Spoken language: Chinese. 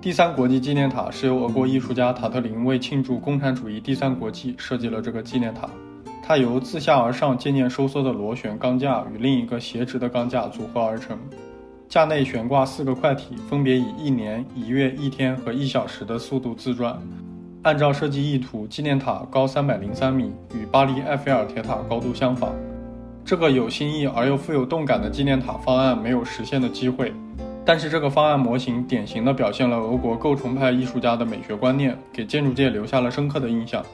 第三国际纪念塔是由俄国艺术家塔特林为庆祝共产主义第三国际设计了这个纪念塔。它由自下而上渐渐收缩的螺旋钢架与另一个斜直的钢架组合而成，架内悬挂四个快体，分别以一年、一月、一天和一小时的速度自转。按照设计意图，纪念塔高三百零三米，与巴黎埃菲尔铁塔高度相仿。这个有新意而又富有动感的纪念塔方案没有实现的机会，但是这个方案模型典型的表现了俄国构成派艺术家的美学观念，给建筑界留下了深刻的印象。